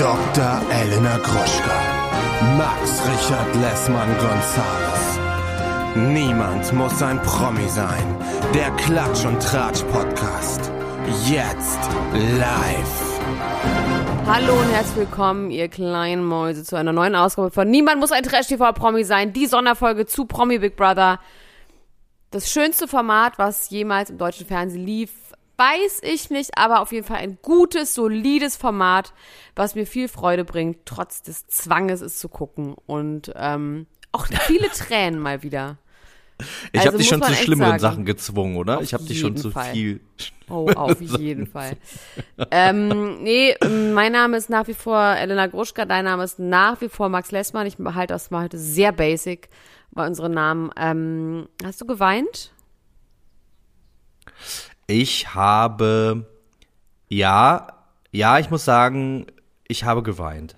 Dr. Elena Gruschka. Max Richard Lessmann Gonzales. Niemand muss ein Promi sein. Der Klatsch und Tratsch Podcast. Jetzt live. Hallo und herzlich willkommen, ihr kleinen Mäuse, zu einer neuen Ausgabe von Niemand muss ein Trash-TV-Promi sein. Die Sonderfolge zu Promi Big Brother. Das schönste Format, was jemals im deutschen Fernsehen lief, weiß ich nicht, aber auf jeden Fall ein gutes, solides Format, was mir viel Freude bringt, trotz des Zwanges es zu gucken. Und ähm, auch viele Tränen mal wieder. Ich Also habe dich schon zu schlimmeren sagen. Sachen gezwungen, oder? Auf ich habe dich schon zu Fall. viel. Oh, auf jeden Fall. Ähm, nee, mein Name ist nach wie vor Elena Gruschka, dein Name ist nach wie vor Max Lessmann. Ich halte das mal heute sehr basic bei unseren Namen. Ähm, hast du geweint? Ich habe, ja, ja, ich muss sagen, ich habe geweint.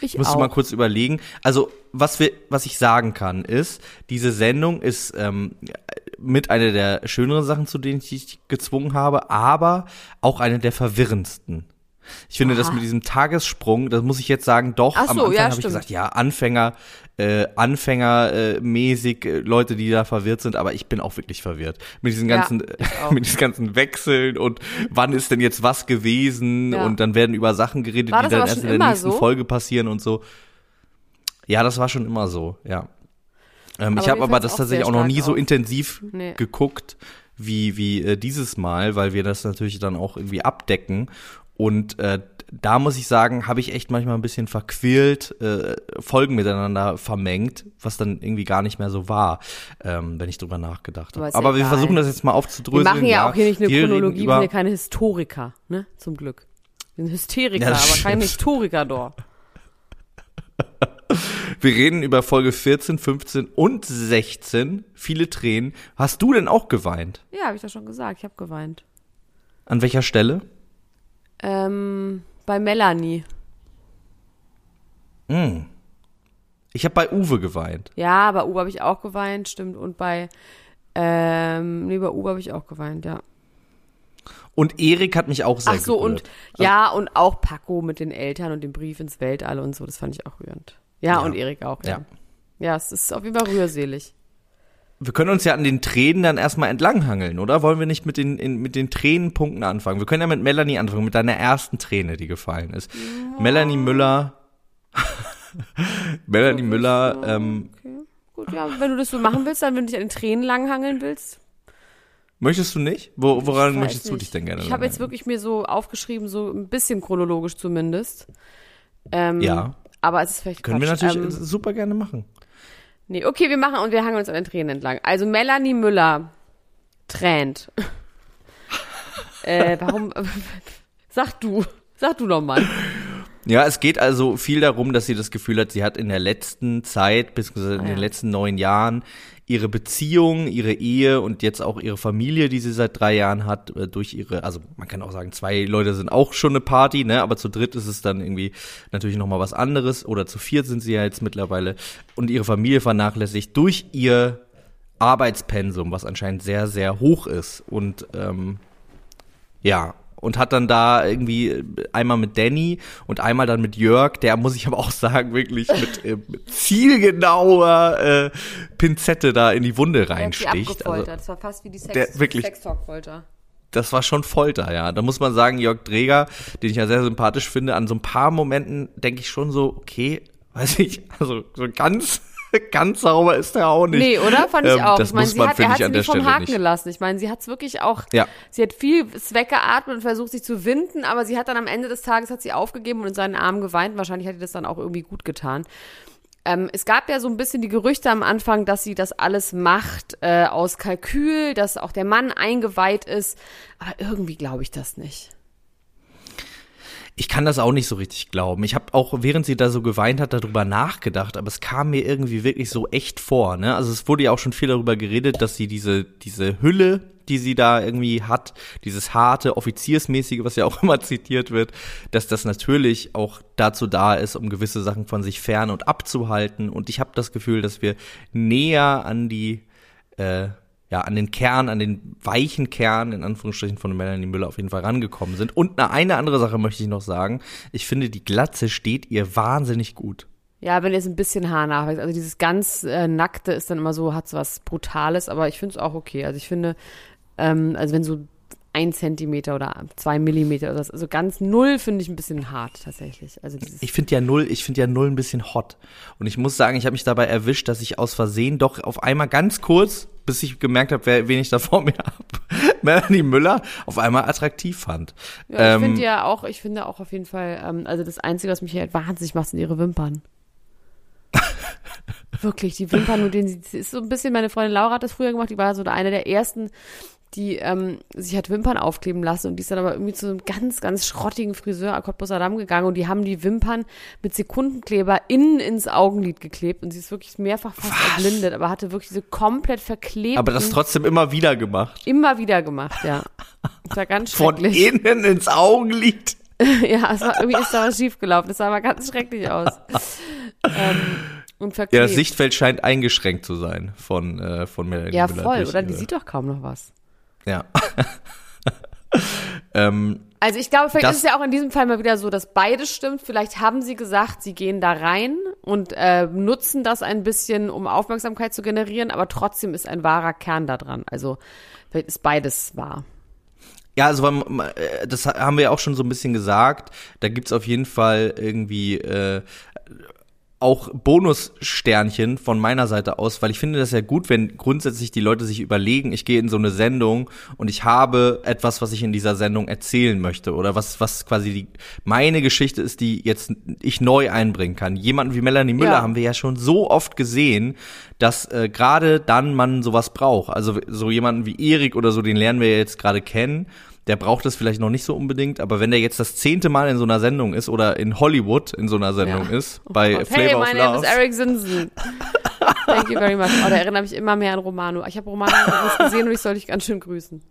Ich Ich musste auch. mal kurz überlegen. Also, was wir, was ich sagen kann, ist, diese Sendung ist ähm, mit einer der schöneren Sachen, zu denen ich dich gezwungen habe, aber auch eine der verwirrendsten. Ich finde, das Aha. mit diesem Tagessprung, das muss ich jetzt sagen, doch, Ach am so, Anfang ja, habe ich gesagt, ja, Anfänger, äh, Anfängermäßig, äh, Leute, die da verwirrt sind, aber ich bin auch wirklich verwirrt. Mit diesen Ja, ganzen, auch. mit diesen ganzen Wechseln und wann ist denn jetzt was gewesen Ja. und dann werden über Sachen geredet, die das dann erst in der nächsten so? Folge passieren und so. Ja, das war schon immer so, ja. Ähm, ich habe aber das tatsächlich auch noch nie so auf. intensiv Nee. geguckt wie, wie äh, dieses Mal, weil wir das natürlich dann auch irgendwie abdecken. Und äh, da muss ich sagen, habe ich echt manchmal ein bisschen verquält, äh, Folgen miteinander vermengt, was dann irgendwie gar nicht mehr so war, ähm, wenn ich drüber nachgedacht Aber habe. ja Aber wir versuchen das jetzt mal Wir aufzudröseln. machen ja, auch hier nicht eine wir Chronologie, wir sind ja keine Hystoriker, ne? Zum Glück. Wir sind Hysteriker, Ja, das aber kein stimmt. Historiker dort. Wir reden über Folge 14, 15 und 16. Viele Tränen. Hast du denn auch geweint? Ja, habe ich doch schon gesagt, ich habe geweint. An welcher Stelle? Ähm, bei Melanie. Ich habe bei Uwe geweint. Ja, bei Uwe habe ich auch geweint, stimmt. Und bei, ähm, nee, bei Uwe habe ich auch geweint, ja. Und Erik hat mich auch sehr Ach so, und gerührt. ja, und auch Paco mit den Eltern und dem Brief ins Weltall und so, das fand ich auch rührend. Ja, Ja. und Erik auch, ja. Ja. Ja, es ist auf jeden Fall rührselig. Wir können uns ja an den Tränen dann erstmal entlanghangeln, oder? Wollen wir nicht mit den, in, mit den Tränenpunkten anfangen? Wir können ja mit Melanie anfangen, mit deiner ersten Träne, die gefallen ist. Melanie Müller. Melanie Müller, ähm, Okay. Gut, ja, wenn du das so machen willst, dann wenn du dich an den Tränen langhangeln willst. möchtest du nicht? Wo, woran möchtest du nicht. dich denn gerne Ich habe jetzt wirklich mir so aufgeschrieben, so ein bisschen chronologisch zumindest. Ähm, Ja. Aber es ist vielleicht Können wir Quatsch. natürlich Ähm, super gerne machen. Nee, okay, wir machen und wir hangeln uns an den Tränen entlang. Also Melanie Müller tränt. äh, warum? Sag du. Sag du noch mal. Ja, es geht also viel darum, dass sie das Gefühl hat, sie hat in der letzten Zeit, beziehungsweise in Ah, den ja. letzten neun Jahren, ihre Beziehung, ihre Ehe und jetzt auch ihre Familie, die sie seit drei Jahren hat, äh, durch ihre, also man kann auch sagen, zwei Leute sind auch schon eine Party, ne, aber zu dritt ist es dann irgendwie natürlich nochmal was anderes. Oder zu viert sind sie ja jetzt mittlerweile. Und ihre Familie vernachlässigt durch ihr Arbeitspensum, was anscheinend sehr, sehr hoch ist. Und ähm, ja, und hat dann da irgendwie einmal mit Danny und einmal dann mit Jörg, der muss ich aber auch sagen, wirklich mit, äh, mit zielgenauer äh, Pinzette da in die Wunde reinsticht. Also, das war fast wie die Sex der- wirklich- Sextalk-Folter. das war schon Folter, ja. Da muss man sagen, Jörg Dreger, den ich ja sehr sympathisch finde, an so ein paar Momenten denke ich schon so, okay, weiß ich, also so ganz, ganz sauber ist er auch nicht. Nee, oder? Fand ich Ähm, auch. Das ich meine, muss sie man, hat, er hat sie nicht vom Haken nicht. gelassen. Ich meine, sie hat es wirklich auch, Ja. sie hat viel weggeatmet und versucht, sich zu winden, aber sie hat dann am Ende des Tages hat sie aufgegeben und in seinen Armen geweint. Wahrscheinlich hat ihr das dann auch irgendwie gut getan. Ähm, es gab ja so ein bisschen die Gerüchte am Anfang, dass sie das alles macht äh, aus Kalkül, dass auch der Mann eingeweiht ist. Aber irgendwie glaube ich das nicht. Ich kann das auch nicht so richtig glauben. Ich habe auch, während sie da so geweint hat, darüber nachgedacht, aber es kam mir irgendwie wirklich so echt vor. Ne? Also es wurde ja auch schon viel darüber geredet, dass sie diese, diese Hülle, die sie da irgendwie hat, dieses harte, offiziersmäßige, was ja auch immer zitiert wird, dass das natürlich auch dazu da ist, um gewisse Sachen von sich fern und abzuhalten. Und ich habe das Gefühl, dass wir näher an die äh, ja, an den Kern, an den weichen Kern, in Anführungsstrichen, von Melanie Müller auf jeden Fall rangekommen sind. Und eine, eine andere Sache möchte ich noch sagen. Ich finde, die Glatze steht ihr wahnsinnig gut. Ja, wenn jetzt ein bisschen Haar nachwächst. Also dieses ganz äh, Nackte ist dann immer so, hat so was Brutales, aber ich finde es auch okay. Also ich finde, ähm, also wenn so ein Zentimeter oder zwei Millimeter oder so, also ganz null finde ich ein bisschen hart tatsächlich. Also Ich finde ja null, ich finde ja null ein bisschen hot. Und ich muss sagen, ich habe mich dabei erwischt, dass ich aus Versehen doch auf einmal ganz kurz, bis ich gemerkt habe, wer, wen ich da vor mir habe, Melanie Müller auf einmal attraktiv fand. Ja, ich Ähm, finde ja auch, ich finde auch auf jeden Fall, ähm, also das Einzige, was mich hier halt wahnsinnig macht, sind ihre Wimpern. Wirklich, die Wimpern, denen sie, sie ist so ein bisschen, meine Freundin Laura hat das früher gemacht, die war so eine der ersten, die ähm, sich hat Wimpern aufkleben lassen und die ist dann aber irgendwie zu einem ganz, ganz schrottigen Friseur Cottbus Adam gegangen und die haben die Wimpern mit Sekundenkleber innen ins Augenlid geklebt und sie ist wirklich mehrfach fast erblindet, aber hatte wirklich diese komplett verklebten, aber das trotzdem immer wieder gemacht. immer wieder gemacht, ja. Das war ganz Von schrecklich. innen ins Augenlid. Ja, es war, irgendwie ist da was schiefgelaufen. Das sah aber ganz schrecklich aus. ähm, und Ja, verklebt. das Sichtfeld scheint eingeschränkt zu sein von, äh, von Melanie ja, voll, oder? Die sieht doch kaum noch was. Ja. ähm, Also ich glaube, vielleicht Das- ist es ja auch in diesem Fall mal wieder so, dass beides stimmt. Vielleicht haben sie gesagt, sie gehen da rein und äh, nutzen das ein bisschen, um Aufmerksamkeit zu generieren, aber trotzdem ist ein wahrer Kern da dran. Also vielleicht ist beides wahr. Ja, also äh, das haben wir ja auch schon so ein bisschen gesagt. Da gibt's auf jeden Fall irgendwie äh, auch Bonussternchen von meiner Seite aus, weil ich finde das ja gut, wenn grundsätzlich die Leute sich überlegen, ich gehe in so eine Sendung und ich habe etwas, was ich in dieser Sendung erzählen möchte oder was was quasi die meine Geschichte ist, die jetzt ich neu einbringen kann. Jemanden wie Melanie Müller Ja. haben wir ja schon so oft gesehen, dass äh, gerade dann man sowas braucht. Also so jemanden wie Erik oder so, den lernen wir ja jetzt gerade kennen. Der braucht das vielleicht noch nicht so unbedingt, aber wenn der jetzt das zehnte Mal in so einer Sendung ist oder in Hollywood in so einer Sendung Ja. ist, bei Gott. Flavor hey, of my name Love. is Eric Sinsen. Thank you very much. Oh, da erinnere mich immer mehr an Romano. Ich habe Romano gesehen und ich soll dich ganz schön grüßen.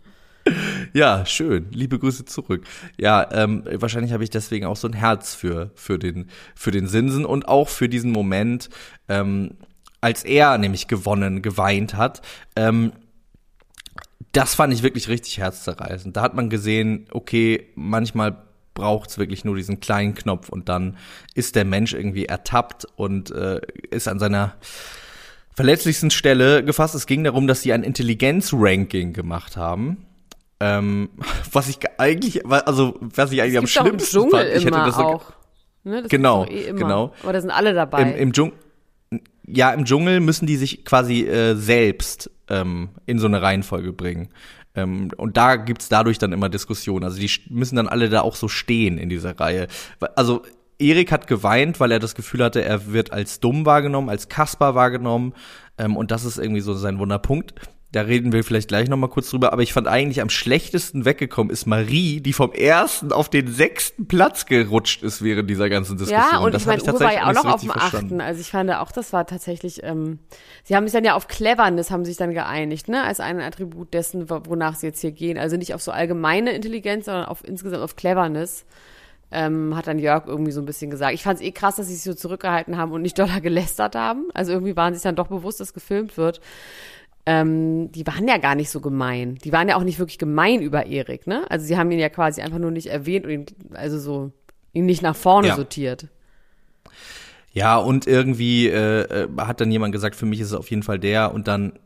Ja, schön. Liebe Grüße zurück. Ja, ähm, wahrscheinlich habe ich deswegen auch so ein Herz für, für, den, für den Sinsen und auch für diesen Moment, ähm, als er nämlich gewonnen, geweint hat. Ähm, das fand ich wirklich richtig herzzerreißend. Da hat man gesehen, okay, manchmal braucht's wirklich nur diesen kleinen Knopf und dann ist der Mensch irgendwie ertappt und äh, ist an seiner verletzlichsten Stelle gefasst. Es ging darum, dass sie ein Intelligenz-Ranking gemacht haben. Ähm, was ich eigentlich, also was ich eigentlich am schlimmsten fand, ich hätte das so, auch. Ne, das Genau, eh genau. Aber da sind alle dabei. im, im Dschungel, ja, im Dschungel müssen die sich quasi äh, selbst ähm, in so eine Reihenfolge bringen. Ähm, und da gibt's dadurch dann immer Diskussionen. Also die müssen dann alle da auch so stehen in dieser Reihe. Also Erik hat geweint, weil er das Gefühl hatte, er wird als dumm wahrgenommen, als Kasper wahrgenommen. Ähm, und das ist irgendwie so sein Wunderpunkt. Da reden wir vielleicht gleich noch mal kurz drüber. Aber ich fand eigentlich am schlechtesten weggekommen ist Marie, die vom ersten auf den sechsten Platz gerutscht ist während dieser ganzen Diskussion. Ja, und das ich meine, Uwe war ja auch so noch auf dem achten. Also ich fand auch, das war tatsächlich, ähm, sie haben sich dann ja auf Cleverness haben sich dann geeinigt, ne, als ein Attribut dessen, wo- wonach sie jetzt hier gehen. Also nicht auf so allgemeine Intelligenz, sondern auf insgesamt auf Cleverness. Ähm, hat dann Jörg irgendwie so ein bisschen gesagt. Ich fand es eh krass, dass sie sich so zurückgehalten haben und nicht doller gelästert haben. Also irgendwie waren sie sich dann doch bewusst, dass gefilmt wird. Ähm, die waren ja gar nicht so gemein. Die waren ja auch nicht wirklich gemein über Erik, ne? Also sie haben ihn ja quasi einfach nur nicht erwähnt und ihn, also so, ihn nicht nach vorne Ja. sortiert. Ja, und irgendwie äh, äh, hat dann jemand gesagt, für mich ist es auf jeden Fall der und dann,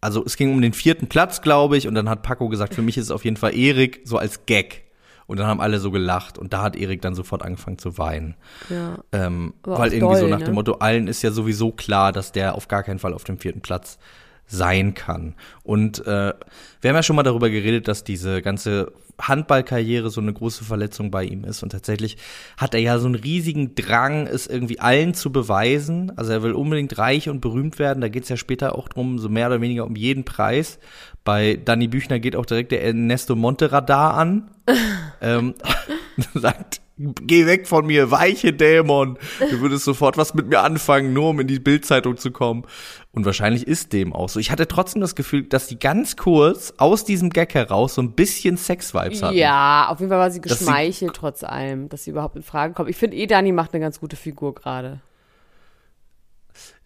also es ging um den vierten Platz, glaube ich, und dann hat Paco gesagt, für mich ist es auf jeden Fall Erik, so als Gag. Und dann haben alle so gelacht und da hat Erik dann sofort angefangen zu weinen. Ja. Ähm, weil irgendwie so doll, nach ne? dem Motto, allen ist ja sowieso klar, dass der auf gar keinen Fall auf dem vierten Platz sein kann. Und äh, wir haben ja schon mal darüber geredet, dass diese ganze Handballkarriere so eine große Verletzung bei ihm ist. Und tatsächlich hat er ja so einen riesigen Drang, es irgendwie allen zu beweisen. Also er will unbedingt reich und berühmt werden. Da geht es ja später auch drum, so mehr oder weniger um jeden Preis. Bei Danny Büchner geht auch direkt der Ernesto Monte Radar an. ähm, sagt, geh weg von mir, weiche Dämon. Du würdest sofort was mit mir anfangen, nur um in die Bildzeitung zu kommen. Und wahrscheinlich ist dem auch so. Ich hatte trotzdem das Gefühl, dass die ganz kurz aus diesem Gag heraus so ein bisschen Sex-Vibes hatten. Ja, auf jeden Fall war sie Dass sie- geschmeichelt trotz allem, dass sie überhaupt in Frage kommt. Ich finde eh, Dani macht eine ganz gute Figur gerade.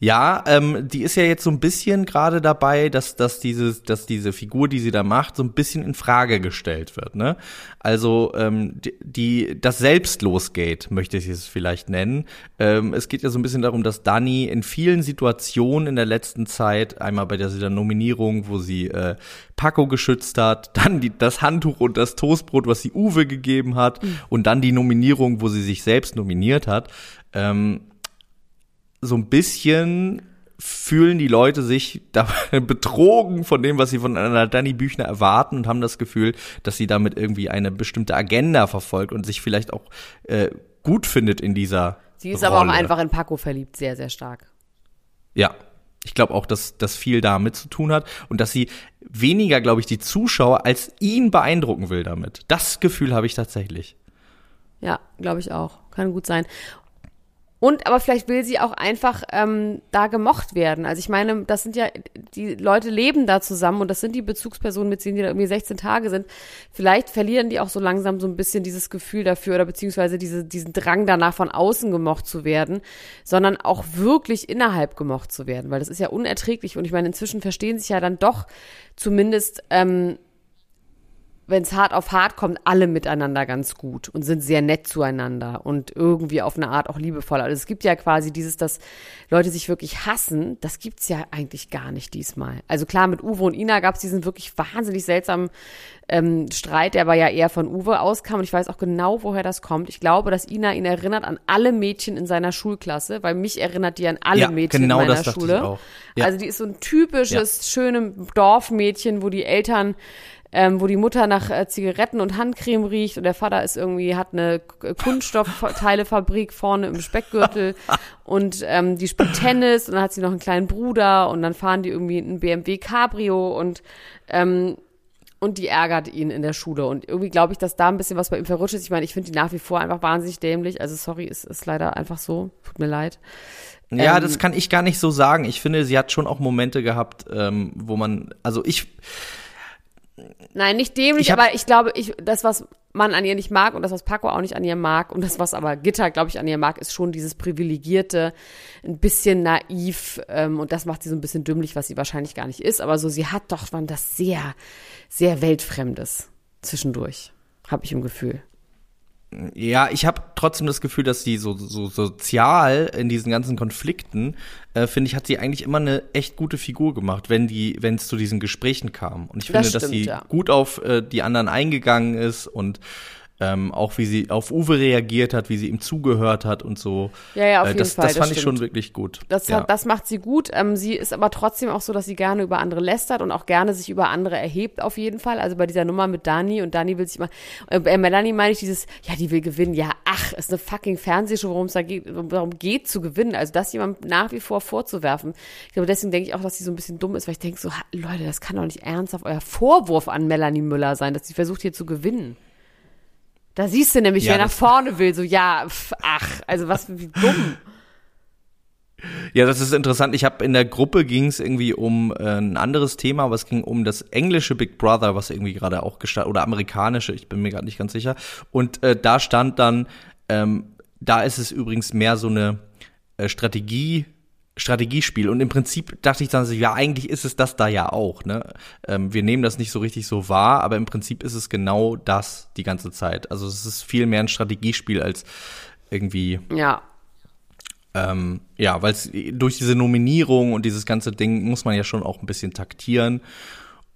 Ja, ähm, die ist ja jetzt so ein bisschen gerade dabei, dass, dass, dieses, dass diese Figur, die sie da macht, so ein bisschen in Frage gestellt wird. Ne? Also ähm, die, die das Selbstlosgate, möchte ich es vielleicht nennen. Ähm, es geht ja so ein bisschen darum, dass Dani in vielen Situationen in der letzten Zeit, einmal bei der, der Nominierung, wo sie äh, Paco geschützt hat, dann die, das Handtuch und das Toastbrot, was sie Uwe gegeben hat, mhm. und dann die Nominierung, wo sie sich selbst nominiert hat. Ähm, so ein bisschen fühlen die Leute sich betrogen von dem, was sie von einer Danny Büchner erwarten und haben das Gefühl, dass sie damit irgendwie eine bestimmte Agenda verfolgt und sich vielleicht auch äh, gut findet in dieser Sie ist Rolle. aber auch einfach in Paco verliebt, sehr, sehr stark. Ja, ich glaube auch, dass das viel damit zu tun hat und dass sie weniger, glaube ich, die Zuschauer als ihn beeindrucken will damit. Das Gefühl habe ich tatsächlich. Ja, glaube ich auch. Kann gut sein. Und aber vielleicht will sie auch einfach ähm, da gemocht werden. Also ich meine, das sind ja, die Leute leben da zusammen und das sind die Bezugspersonen, mit denen die da irgendwie 16 Tage sind. Vielleicht verlieren die auch so langsam so ein bisschen dieses Gefühl dafür oder beziehungsweise diese, diesen Drang danach von außen gemocht zu werden, sondern auch wirklich innerhalb gemocht zu werden, weil das ist ja unerträglich. Und ich meine, inzwischen verstehen sich ja dann doch zumindest ähm, wenn es hart auf hart kommt, alle miteinander ganz gut und sind sehr nett zueinander und irgendwie auf eine Art auch liebevoll. Also es gibt ja quasi dieses, dass Leute sich wirklich hassen, das gibt's ja eigentlich gar nicht diesmal. Also klar, mit Uwe und Ina gab's diesen wirklich wahnsinnig seltsamen ähm, Streit, der aber ja eher von Uwe auskam und ich weiß auch genau, woher das kommt. Ich glaube, dass Ina ihn erinnert an alle Mädchen in seiner Schulklasse, weil mich erinnert die an alle ja, Mädchen genau in meiner das Schule. Ich auch. Ja. Also die ist so ein typisches, ja. schönes Dorfmädchen, wo die Eltern ähm, wo die Mutter nach äh, Zigaretten und Handcreme riecht und der Vater ist irgendwie, hat eine Kunststoffteilefabrik vorne im Speckgürtel und ähm, die spielt Tennis und dann hat sie noch einen kleinen Bruder und dann fahren die irgendwie ein BMW Cabrio und ähm, und die ärgert ihn in der Schule. Und irgendwie glaube ich, dass da ein bisschen was bei ihm verrutscht ist. Ich meine, ich finde die nach wie vor einfach wahnsinnig dämlich. Also sorry, es ist leider einfach so. Tut mir leid. Ja, ähm, das kann ich gar nicht so sagen. Ich finde, sie hat schon auch Momente gehabt, ähm, wo man, also ich, Nein, nicht dämlich, ich aber ich glaube, ich, das, was man an ihr nicht mag und das, was Paco auch nicht an ihr mag und das, was aber Gitter, glaube ich, an ihr mag, ist schon dieses privilegierte, ein bisschen naiv ähm, und das macht sie so ein bisschen dümmlich, was sie wahrscheinlich gar nicht ist. Aber so, sie hat doch wann das sehr, sehr weltfremdes zwischendurch, habe ich im Gefühl. Ja, ich habe trotzdem das Gefühl, dass sie so, so sozial in diesen ganzen Konflikten, äh, finde ich, hat sie eigentlich immer eine echt gute Figur gemacht, wenn die, wenn es zu diesen Gesprächen kam. Und ich finde, das stimmt, dass sie ja. gut auf äh, die anderen eingegangen ist und ähm, auch wie sie auf Uwe reagiert hat, wie sie ihm zugehört hat und so. Ja, ja, auf äh, jeden das, Fall. Das fand das ich schon wirklich gut. Das, ja. das macht sie gut. Ähm, sie ist aber trotzdem auch so, dass sie gerne über andere lästert und auch gerne sich über andere erhebt, auf jeden Fall. Also bei dieser Nummer mit Dani und Dani will sich mal, äh, Melanie meine ich dieses, ja, die will gewinnen. Ja, ach, ist eine fucking Fernsehshow, worum es da geht, darum geht zu gewinnen. Also das jemand nach wie vor vorzuwerfen. Ich glaube, deswegen denke ich auch, dass sie so ein bisschen dumm ist, weil ich denke so, Leute, das kann doch nicht ernsthaft euer Vorwurf an Melanie Müller sein, dass sie versucht hier zu gewinnen. Da siehst du nämlich, Ja, wer nach vorne will, so, ja, pf, ach, also was, wie dumm. Ja, das ist interessant. Ich habe in der Gruppe ging es irgendwie um äh, ein anderes Thema, aber es ging um das englische Big Brother, was irgendwie gerade auch gestartet oder amerikanische, ich bin mir gerade nicht ganz sicher. Und äh, da stand dann, ähm, da ist es übrigens mehr so eine äh, Strategie. Strategiespiel und im Prinzip dachte ich dann so, ja, eigentlich ist es das da ja auch, ne? Ähm, wir nehmen das nicht so richtig so wahr, aber im Prinzip ist es genau das die ganze Zeit. Also es ist viel mehr ein Strategiespiel als irgendwie Ja, ähm, ja, weil durch diese Nominierung und dieses ganze Ding muss man ja schon auch ein bisschen taktieren.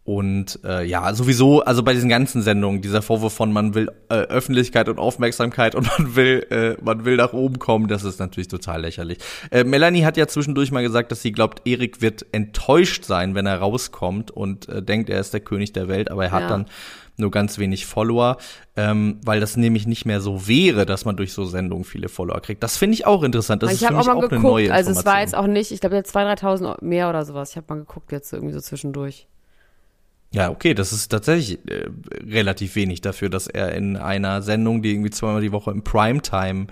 Und äh, ja, sowieso, also bei diesen ganzen Sendungen, dieser Vorwurf von man will äh, Öffentlichkeit und Aufmerksamkeit und man will, äh, man will nach oben kommen, das ist natürlich total lächerlich. Äh, Melanie hat ja zwischendurch mal gesagt, dass sie glaubt, Erik wird enttäuscht sein, wenn er rauskommt und äh, denkt, er ist der König der Welt, aber er hat Ja. dann nur ganz wenig Follower, ähm, weil das nämlich nicht mehr so wäre, dass man durch so Sendungen viele Follower kriegt. Das finde ich auch interessant. Das ich ist habe für auch mich mal auch eine geguckt, neue also es war jetzt Information. auch nicht, ich glaube jetzt 2.000, 3.000 mehr oder sowas. Ich habe mal geguckt jetzt irgendwie so zwischendurch. Ja, okay, das ist tatsächlich äh, relativ wenig dafür, dass er in einer Sendung, die irgendwie zweimal die Woche im Primetime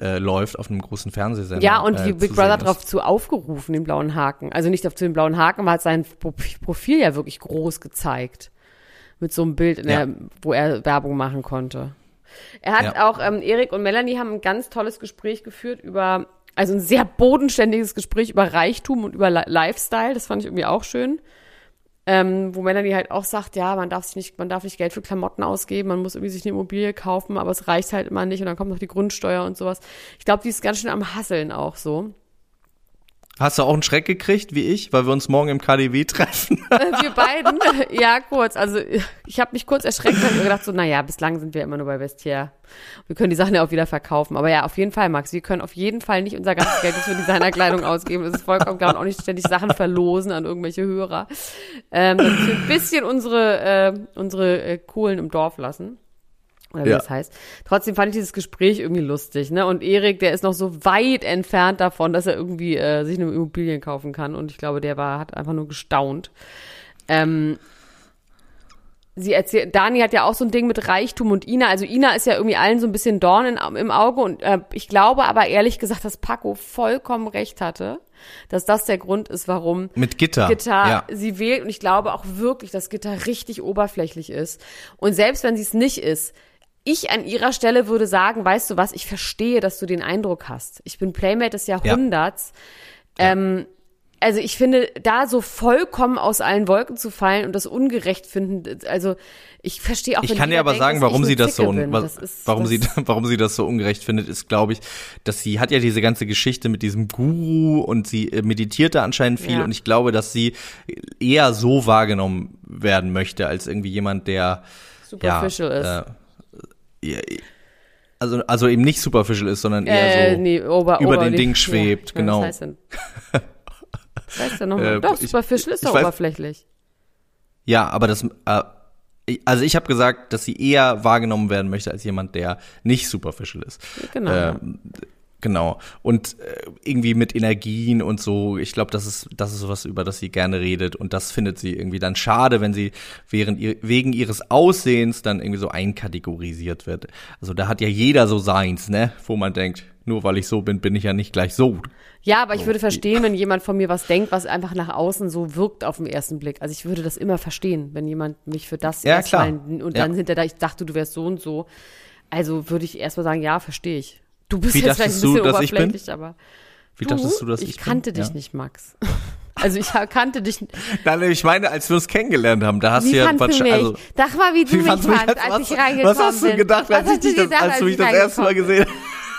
äh, läuft, auf einem großen Fernsehsender. Ja, und äh, die Big Brother darauf zu aufgerufen, den blauen Haken. Also nicht auf zu den blauen Haken, aber hat sein Pro- Profil ja wirklich groß gezeigt. Mit so einem Bild, Ja. der, wo er Werbung machen konnte. Er hat Ja. auch, ähm, Erik und Melanie haben ein ganz tolles Gespräch geführt über also ein sehr bodenständiges Gespräch über Reichtum und über Li Lifestyle. Das fand ich irgendwie auch schön. Ähm, wo Melanie halt auch sagt, ja, man darf sich nicht, man darf nicht Geld für Klamotten ausgeben, man muss irgendwie sich eine Immobilie kaufen, aber es reicht halt immer nicht und dann kommt noch die Grundsteuer und sowas. Ich glaube, die ist ganz schön am Hasseln auch so. Hast du auch einen Schreck gekriegt, wie ich, weil wir uns morgen im KDW treffen? wir beiden? Ja, kurz. Also ich habe mich kurz erschreckt und gedacht so, naja, bislang sind wir immer nur bei Vestiaire. Wir können die Sachen ja auch wieder verkaufen. Aber ja, auf jeden Fall, Max, wir können auf jeden Fall nicht unser ganzes Geld für Designerkleidung ausgeben. Das ist vollkommen klar und auch nicht ständig Sachen verlosen an irgendwelche Hörer. Ähm, dass wir ein bisschen unsere, äh, unsere äh, Kohlen im Dorf lassen oder wie ja. das heißt. Trotzdem fand ich dieses Gespräch irgendwie lustig, ne? Und Erik, der ist noch so weit entfernt davon, dass er irgendwie äh, sich eine Immobilien kaufen kann. Und ich glaube, der war, hat einfach nur gestaunt. Ähm, sie erzählt, Dani hat ja auch so ein Ding mit Reichtum und Ina. Also Ina ist ja irgendwie allen so ein bisschen Dorn in, im Auge und äh, ich glaube aber ehrlich gesagt, dass Paco vollkommen recht hatte, dass das der Grund ist, warum mit Gitter, Gitter ja. sie wählt und ich glaube auch wirklich, dass Gitter richtig oberflächlich ist und selbst wenn sie es nicht ist, ich an ihrer Stelle würde sagen, weißt du was, ich verstehe, dass du den Eindruck hast. Ich bin Playmate des Jahrhunderts. Ja. Ähm, also ich finde, da so vollkommen aus allen Wolken zu fallen und das ungerecht finden, also ich verstehe auch. Ich kann dir aber denkt, sagen, warum sie das so, was, das ist, warum sie, warum sie das so ungerecht findet, ist, glaube ich, dass sie hat ja diese ganze Geschichte mit diesem Guru und sie äh, meditierte anscheinend viel ja. und ich glaube, dass sie eher so wahrgenommen werden möchte als irgendwie jemand, der superficial ja, ist. Äh, also, also eben nicht superficial ist, sondern eher äh, so nee, ober, über ober, den Ding schwebt, ja, genau. Was heißt denn? Was heißt denn nochmal? Äh, doch, superficial ist doch oberflächlich. Ja, aber das, äh, also ich habe gesagt, dass sie eher wahrgenommen werden möchte als jemand, der nicht superficial ist. Genau. Ähm, Genau. Und äh, irgendwie mit Energien und so. Ich glaube, das ist, das ist sowas, über das sie gerne redet. Und das findet sie irgendwie dann schade, wenn sie während ihr, wegen ihres Aussehens dann irgendwie so einkategorisiert wird. Also da hat ja jeder so seins, ne? Wo man denkt, nur weil ich so bin, bin ich ja nicht gleich so. Ja, aber ich würde verstehen, wenn jemand von mir was denkt, was einfach nach außen so wirkt auf den ersten Blick. Also ich würde das immer verstehen, wenn jemand mich für das ja, klar. und dann ja. da, ich dachte, du wärst so und so. Also würde ich erstmal sagen, ja, verstehe ich. Du bist Wie jetzt vielleicht ein bisschen du, oberflächlich, aber. Wie du, dachtest du, dass ich, ich kannte bin? dich ja. nicht, Max. Also ich kannte dich. Nein, ich meine, als wir uns kennengelernt haben, da hast wie du ja mich? Also, Sag mal, wie du wie mich fandst, als, als ich reingekommen bin. Was hast du gedacht, als, ich dich das, gedacht, als du mich das erste Mal gesehen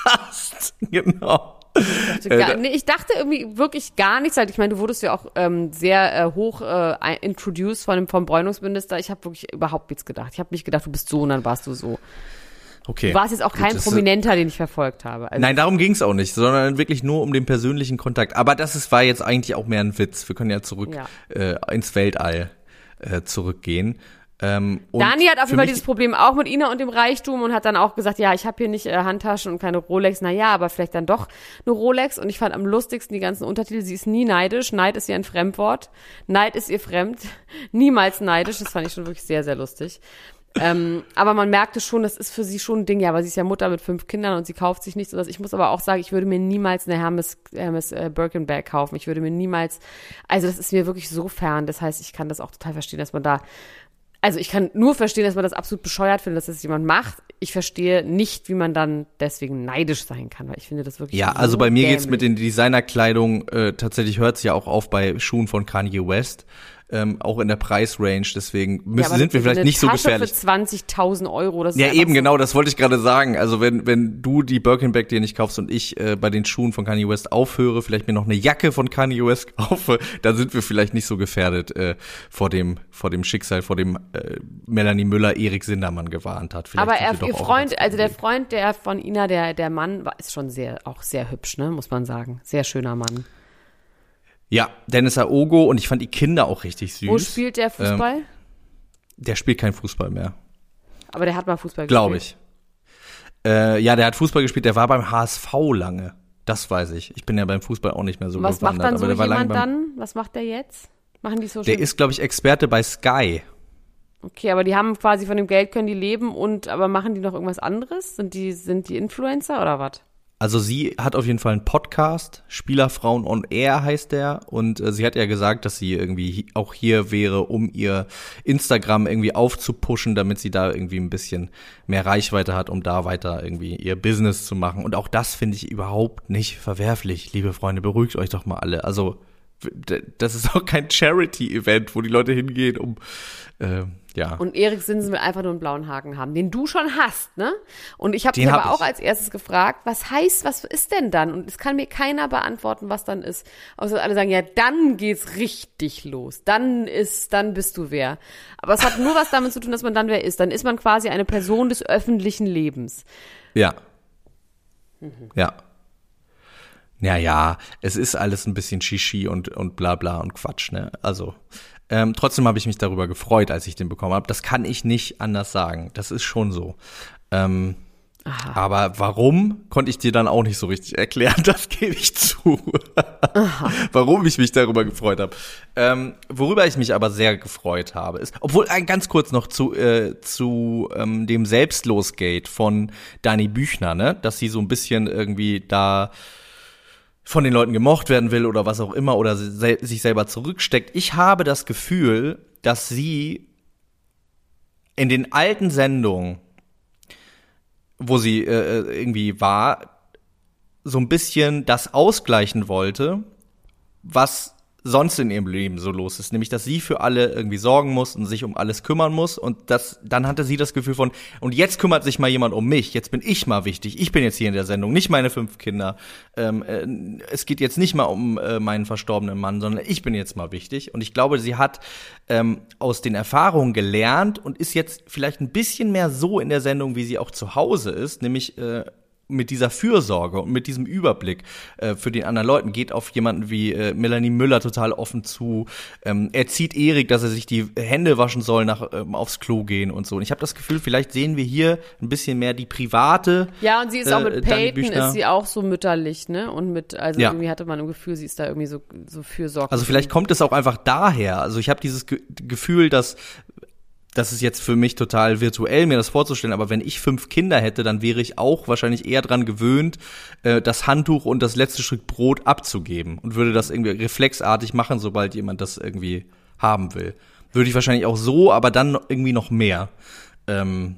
hast? genau. Ich dachte, gar, nee, ich dachte irgendwie wirklich gar nichts. Halt, ich meine, du wurdest ja auch ähm, sehr äh, hoch äh, introduced von dem vom Bräunungsminister. Ich habe wirklich überhaupt nichts gedacht. Ich habe nicht gedacht, du bist so und dann warst du so. Okay. Du warst jetzt auch kein Gut, Prominenter, den ich verfolgt habe. Also Nein, darum ging es auch nicht, sondern wirklich nur um den persönlichen Kontakt. Aber das ist, war jetzt eigentlich auch mehr ein Witz. Wir können ja zurück ja. Äh, ins Weltall äh, zurückgehen. Ähm, Dani hat auf jeden Fall dieses Problem auch mit Ina und dem Reichtum und hat dann auch gesagt, ja, ich habe hier nicht äh, Handtaschen und keine Rolex. Na ja, aber vielleicht dann doch eine Rolex. Und ich fand am lustigsten die ganzen Untertitel. Sie ist nie neidisch. Neid ist ihr ein Fremdwort. Neid ist ihr fremd. Niemals neidisch. Das fand ich schon wirklich sehr, sehr lustig ähm, aber man merkte schon, das ist für sie schon ein Ding, ja, weil sie ist ja Mutter mit fünf Kindern und sie kauft sich nichts. Ich muss aber auch sagen, ich würde mir niemals eine Hermes, Hermes äh, Birkenbag kaufen. Ich würde mir niemals, also das ist mir wirklich so fern. Das heißt, ich kann das auch total verstehen, dass man da, also ich kann nur verstehen, dass man das absolut bescheuert findet, dass das jemand macht. Ich verstehe nicht, wie man dann deswegen neidisch sein kann, weil ich finde das wirklich Ja, so also bei mir dämlich. geht's mit den Designerkleidung, äh, tatsächlich hört's ja auch auf bei Schuhen von Kanye West ähm, auch in der Preisrange. Deswegen müssen, ja, sind wir vielleicht nicht so gefährlich. für 20.000 Euro. Das ja, eben genau, das wollte ich gerade sagen. Also wenn, wenn du die Birkenback dir nicht kaufst und ich äh, bei den Schuhen von Kanye West aufhöre, vielleicht mir noch eine Jacke von Kanye West kaufe, dann sind wir vielleicht nicht so gefährdet äh, vor dem vor dem Schicksal, vor dem äh, Melanie Müller Erik Sindermann gewarnt hat. Vielleicht Aber er, ihr Freund, also der Freund, der von Ina, der der Mann, war ist schon sehr auch sehr hübsch, ne, muss man sagen, sehr schöner Mann. Ja, Dennis Aogo und ich fand die Kinder auch richtig süß. Wo spielt der Fußball? Ähm, der spielt kein Fußball mehr. Aber der hat mal Fußball Glaub gespielt. Glaube ich. Äh, ja, der hat Fußball gespielt, der war beim HSV lange. Das weiß ich. Ich bin ja beim Fußball auch nicht mehr so Was macht dann so jemand dann? Was macht der jetzt? Machen die so Der ist, glaube ich, Experte bei Sky. Okay, aber die haben quasi von dem Geld können die leben und aber machen die noch irgendwas anderes? Sind die, sind die Influencer oder was? Also sie hat auf jeden Fall einen Podcast, Spielerfrauen on Air heißt der. Und äh, sie hat ja gesagt, dass sie irgendwie auch hier wäre, um ihr Instagram irgendwie aufzupushen, damit sie da irgendwie ein bisschen mehr Reichweite hat, um da weiter irgendwie ihr Business zu machen. Und auch das finde ich überhaupt nicht verwerflich, liebe Freunde. Beruhigt euch doch mal alle. Also das ist auch kein Charity-Event, wo die Leute hingehen, um äh, ja. Und Erik Sinsen will einfach nur einen blauen Haken haben, den du schon hast, ne? Und ich habe dich hab aber auch ich. als erstes gefragt, was heißt, was ist denn dann? Und es kann mir keiner beantworten, was dann ist. Außer alle sagen, ja, dann geht's richtig los. Dann ist, dann bist du wer. Aber es hat nur was damit zu tun, dass man dann wer ist. Dann ist man quasi eine Person des öffentlichen Lebens. Ja. Ja. Ja, ja, es ist alles ein bisschen Shishi und, und bla bla und Quatsch, ne? Also, ähm, trotzdem habe ich mich darüber gefreut, als ich den bekommen habe. Das kann ich nicht anders sagen. Das ist schon so. Ähm, aber warum, konnte ich dir dann auch nicht so richtig erklären, das gebe ich zu. warum ich mich darüber gefreut habe. Ähm, worüber ich mich aber sehr gefreut habe, ist, obwohl äh, ganz kurz noch zu, äh, zu ähm, dem Selbstlosgate von Dani Büchner, ne? Dass sie so ein bisschen irgendwie da von den Leuten gemocht werden will oder was auch immer oder se sich selber zurücksteckt. Ich habe das Gefühl, dass sie in den alten Sendungen, wo sie äh, irgendwie war, so ein bisschen das ausgleichen wollte, was sonst in ihrem Leben so los ist, nämlich dass sie für alle irgendwie sorgen muss und sich um alles kümmern muss. Und das dann hatte sie das Gefühl von und jetzt kümmert sich mal jemand um mich, jetzt bin ich mal wichtig, ich bin jetzt hier in der Sendung, nicht meine fünf Kinder, ähm, äh, es geht jetzt nicht mal um äh, meinen verstorbenen Mann, sondern ich bin jetzt mal wichtig. Und ich glaube, sie hat ähm, aus den Erfahrungen gelernt und ist jetzt vielleicht ein bisschen mehr so in der Sendung, wie sie auch zu Hause ist, nämlich äh, mit dieser Fürsorge und mit diesem Überblick äh, für den anderen Leuten geht auf jemanden wie äh, Melanie Müller total offen zu. Ähm, er zieht Erik, dass er sich die Hände waschen soll, nach ähm, aufs Klo gehen und so. Und ich habe das Gefühl, vielleicht sehen wir hier ein bisschen mehr die private. Ja, und sie ist auch Äh, mit Peyton, ist sie auch so mütterlich, ne? Und mit, also Ja. irgendwie hatte man ein Gefühl, sie ist da irgendwie so, so fürsorglich. Also vielleicht kommt es auch einfach daher. Also ich habe dieses Ge Gefühl, dass das ist jetzt für mich total virtuell, mir das vorzustellen, aber wenn ich fünf Kinder hätte, dann wäre ich auch wahrscheinlich eher dran gewöhnt, äh, das Handtuch und das letzte Stück Brot abzugeben und würde das irgendwie reflexartig machen, sobald jemand das irgendwie haben will. Würde ich wahrscheinlich auch so, aber dann irgendwie noch mehr. Ähm,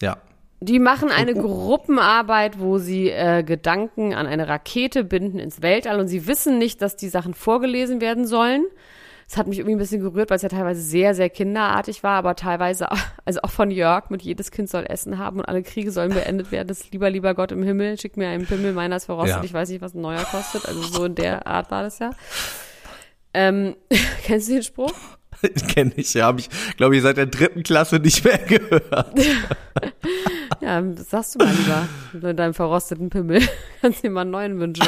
ja. Die machen eine Gruppenarbeit, wo sie äh, Gedanken an eine Rakete binden ins Weltall und sie wissen nicht, dass die Sachen vorgelesen werden sollen. Das hat mich irgendwie ein bisschen gerührt, weil es ja teilweise sehr, sehr kinderartig war, aber teilweise, also auch von Jörg mit jedes Kind soll Essen haben und alle Kriege sollen beendet werden. Das lieber, lieber Gott im Himmel, schick mir einen Pimmel, meiner ist verrostet, Ja. ich weiß nicht, was ein neuer kostet. Also so in der Art war das ja. Ähm, kennst du den Spruch? Kenne ich, ja, habe ich, glaube ich, seit der dritten Klasse nicht mehr gehört. Ja, das sagst du mal lieber mit deinem verrosteten Pimmel. Kannst dir mal einen neuen wünschen.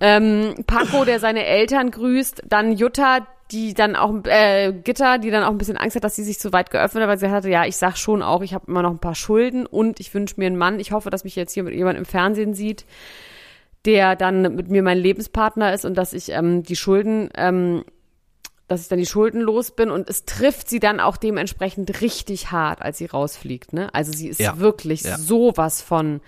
Ähm, Paco, der seine Eltern grüßt, dann Jutta, die dann auch, äh, Gitter, die dann auch ein bisschen Angst hat, dass sie sich zu weit geöffnet hat, weil sie hatte, ja, ich sag schon auch, ich habe immer noch ein paar Schulden und ich wünsche mir einen Mann. Ich hoffe, dass mich jetzt hier mit jemandem im Fernsehen sieht, der dann mit mir mein Lebenspartner ist und dass ich ähm, die Schulden ähm, dass ich dann die Schulden los bin und es trifft sie dann auch dementsprechend richtig hart, als sie rausfliegt. Ne? Also sie ist Ja, wirklich ja. sowas von.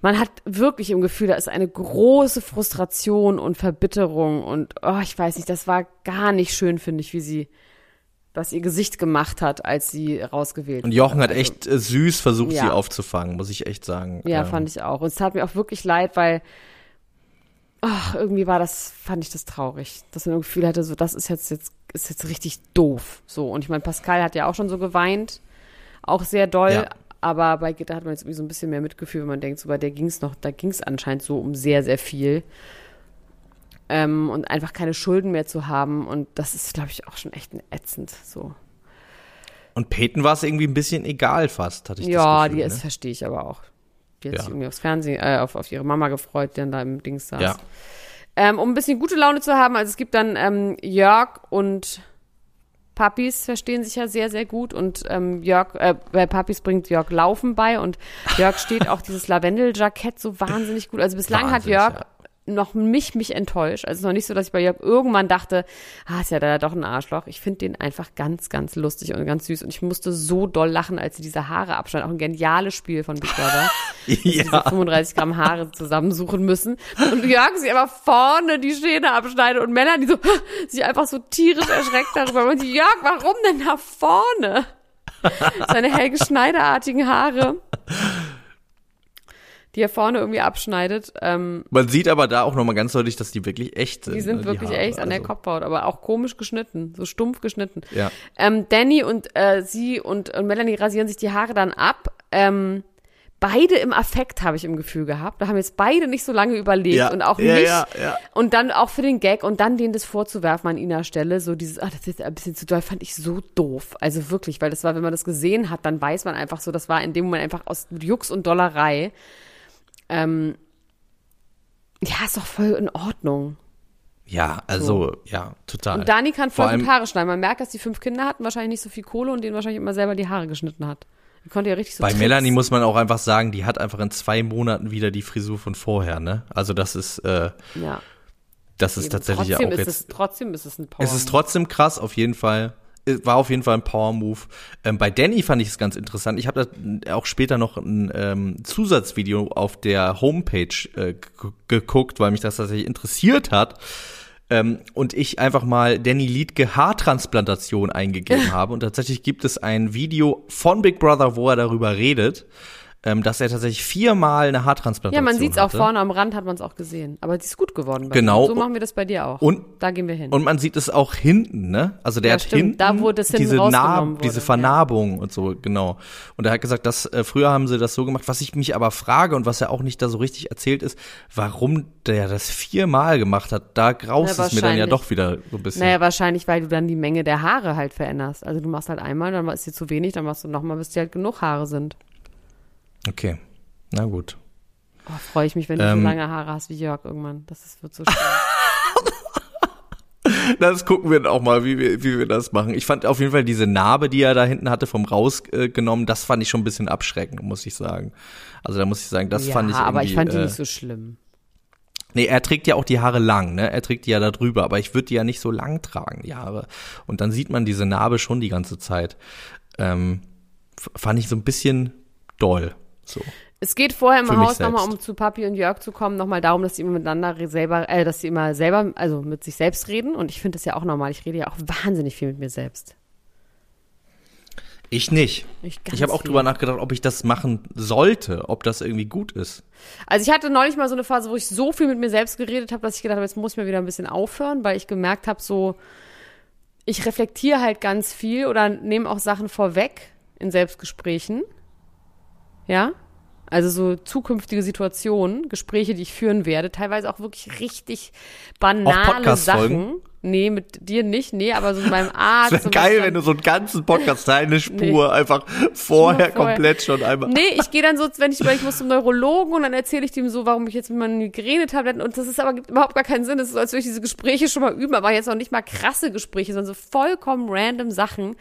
Man hat wirklich im Gefühl, da ist eine große Frustration und Verbitterung und oh, ich weiß nicht, das war gar nicht schön, finde ich, wie sie was ihr Gesicht gemacht hat, als sie rausgewählt Und Jochen hat wurde. echt äh, süß versucht, Ja. sie aufzufangen, muss ich echt sagen. Ja, Ähm, fand ich auch. Und es tat mir auch wirklich leid, weil ach, irgendwie war das, fand ich das traurig, dass man ein Gefühl hatte, so das ist jetzt jetzt ist jetzt richtig doof. So und ich meine, Pascal hat ja auch schon so geweint, auch sehr doll. Ja. Aber bei Gitter hat man jetzt irgendwie so ein bisschen mehr Mitgefühl, wenn man denkt, so bei der ging es noch, da ging es anscheinend so um sehr, sehr viel. Ähm, und einfach keine Schulden mehr zu haben. Und das ist, glaube ich, auch schon echt ätzend. So. Und Peyton war es irgendwie ein bisschen egal fast, hatte ich Ja, das Gefühl. die ist, ne? verstehe ich aber auch. Die hat Ja. sich irgendwie aufs Fernsehen, äh, auf, auf ihre Mama gefreut, die dann da im Dings saß. Ja. Ähm, um ein bisschen gute Laune zu haben, also es gibt dann ähm, Jörg und Papis verstehen sich ja sehr, sehr gut und ähm, Jörg, äh, bei Papis bringt Jörg Laufen bei und Jörg steht auch dieses Lavendeljackett so wahnsinnig gut. Also bislang hat Wahnsinnig, Jörg ja. Noch mich, mich enttäuscht. Also es ist noch nicht so, dass ich bei Jörg irgendwann dachte, ah, ist ja da doch ein Arschloch. Ich finde den einfach ganz, ganz lustig und ganz süß. Und ich musste so doll lachen, als sie diese Haare abschneiden. Auch ein geniales Spiel von Big Brother. sie diese 35 Gramm Haare zusammensuchen müssen. Und Jörg sich einfach vorne die Schäne abschneidet und Melanie so, sich einfach so tierisch erschreckt darüber. Und sie, Jörg, warum denn da vorne? Seine Helge Schneiderartigen Haare die er vorne irgendwie abschneidet. Ähm, Man sieht aber da auch nochmal ganz deutlich, dass die wirklich echt sind. die sind ne, wirklich Haare. echt an der Also, Kopfhaut, aber auch komisch geschnitten, so stumpf geschnitten. Ja. Ähm, Danny und äh, sie und, und Melanie rasieren sich die Haare dann ab. Ähm, beide im Affekt habe ich im Gefühl gehabt. Da haben jetzt beide nicht so lange überlegt Ja, und auch ja, nicht. ja. Und dann auch für den Gag und dann denen das vorzuwerfen an Ina Stelle, so dieses, ah, das ist ein bisschen zu doll, fand ich so doof. Also wirklich, weil das war, wenn man das gesehen hat, dann weiß man einfach so, das war in dem Moment einfach aus Jux und Dollerei. Ähm, ja, ist doch voll in Ordnung. Ja, also, ja, total. Und Dani kann Vor voll allem- gut Haare schneiden. Man merkt, dass die fünf Kinder hatten, wahrscheinlich nicht so viel Kohle und denen wahrscheinlich immer selber die Haare geschnitten hat. Die konnte ja richtig so Bei Tricks. Melanie muss man auch einfach sagen, die hat einfach in zwei Monaten wieder die Frisur von vorher, ne? Also das ist, äh, Ja. das ist tatsächlich ja trotzdem auch ist jetzt. Es, trotzdem ist es ein Power. Es ist trotzdem krass, auf jeden Fall. War auf jeden Fall ein Power-Move. Ähm, bei Danny fand ich es ganz interessant. Ich habe da auch später noch ein ähm, Zusatzvideo auf der Homepage äh, geguckt, weil mich das tatsächlich interessiert hat. Ähm, und ich einfach mal Danny Liedke Haartransplantation eingegeben habe. Und tatsächlich gibt es ein Video von Big Brother, wo er darüber redet, ähm, dass er tatsächlich viermal eine ja, Haartransplantation man sieht es auch hatte. vorne am Rand, hat man es auch gesehen. Aber die ist gut geworden. Bei Genau. Dir. So machen wir das bei dir auch. Und- da gehen wir hin. Und man sieht es auch hinten, ne? Also der Ja, hat stimmt. hinten Da, wo das hinten diese Narb, wurde, diese ja. Vernarbung und so, genau. Und er hat gesagt, dass äh, früher haben sie das so gemacht. Was ich mich aber frage und was er auch nicht da so richtig erzählt ist, warum der das viermal gemacht hat. Da graust Na, es mir dann ja doch wieder so ein bisschen. naja, wahrscheinlich, weil du dann die Menge der Haare halt veränderst. Also du machst halt einmal, dann ist dir zu wenig, dann machst du nochmal, bis dir halt genug Haare sind. Okay, na gut. Oh, freue ich mich, wenn du Ähm. so lange Haare hast wie Jörg irgendwann. Das ist, wird so schön. Das gucken wir dann auch mal, wie wir, wie wir das machen. Ich fand auf jeden Fall diese Narbe, die er da hinten hatte, vom rausgenommen, das fand ich schon ein bisschen abschreckend, muss ich sagen. Also da muss ich sagen, das ja, fand ich irgendwie, aber ich fand die äh, nicht so schlimm. Nee, er trägt ja auch die Haare lang, ne? Er trägt die ja da drüber, aber ich würde die ja nicht so lang tragen, die Haare. Und dann sieht man diese Narbe schon die ganze Zeit. Ähm, fand ich so ein bisschen doll. So. Es geht vorher im Für Haus nochmal, um zu Papi und Jörg zu kommen, nochmal darum, dass sie immer miteinander selber, äh, dass sie immer selber, also mit sich selbst reden. Und ich finde das ja auch normal. Ich rede ja auch wahnsinnig viel mit mir selbst. Ich nicht. Ich, Ich habe auch drüber nachgedacht, ob ich das machen sollte, ob das irgendwie gut ist. Also ich hatte neulich mal so eine Phase, wo ich so viel mit mir selbst geredet habe, dass ich gedacht habe, jetzt muss ich mal wieder ein bisschen aufhören, weil ich gemerkt habe, so, ich reflektiere halt ganz viel oder nehme auch Sachen vorweg in Selbstgesprächen. Ja? Also so zukünftige Situationen, Gespräche, die ich führen werde, teilweise auch wirklich richtig banale? Sachen. Nee, mit dir nicht, nee, aber so mit meinem Arzt. Es wäre geil, dann- wenn du so einen ganzen Podcast, deine Spur einfach vorher, vorher. komplett schon einmal. Nee, ich gehe dann so, wenn ich, weil ich muss zum Neurologen und dann erzähle ich dem so, warum ich jetzt mit meinen Migränetabletten und das ist aber gibt überhaupt gar keinen Sinn. Das ist so, als würde ich diese Gespräche schon mal üben, aber jetzt noch nicht mal krasse Gespräche, sondern so vollkommen random Sachen.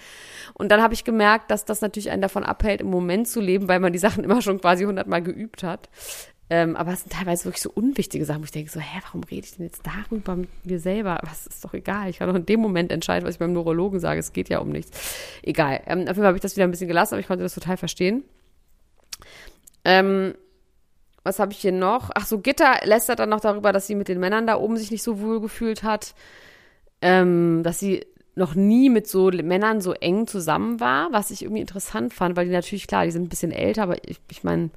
Und dann habe ich gemerkt, dass das natürlich einen davon abhält, im Moment zu leben, weil man die Sachen immer schon quasi hundertmal geübt hat. Ähm, aber es sind teilweise wirklich so unwichtige Sachen, wo ich denke so, hä, warum rede ich denn jetzt darüber mit mir selber? Was ist doch egal. Ich kann doch in dem Moment entscheiden, was ich beim Neurologen sage. Es geht ja um nichts. Egal. Ähm, auf jeden Fall habe ich das wieder ein bisschen gelassen, aber ich konnte das total verstehen. Ähm, was habe ich hier noch? Ach so, Gitter lästert dann noch darüber, dass sie mit den Männern da oben sich nicht so wohl gefühlt hat. Ähm, dass sie noch nie mit so Männern so eng zusammen war, was ich irgendwie interessant fand, weil die natürlich, klar, die sind ein bisschen älter, aber ich, ich meine,